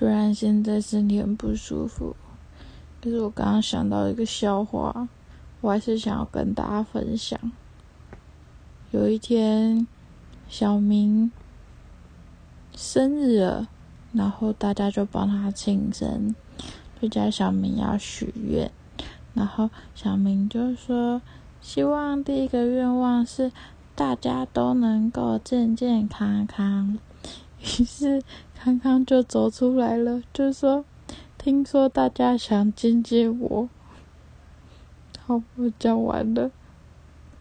虽然现在身体很不舒服，可是我刚刚想到一个笑话，我还是想要跟大家分享。有一天，小明生日了，然后大家就帮他庆生，就叫小明要许愿，然后小明就说：“希望第一个愿望是大家都能够健健康康。”于是康康就走出来了，就说：“听说大家想见见我。”好，我讲完了。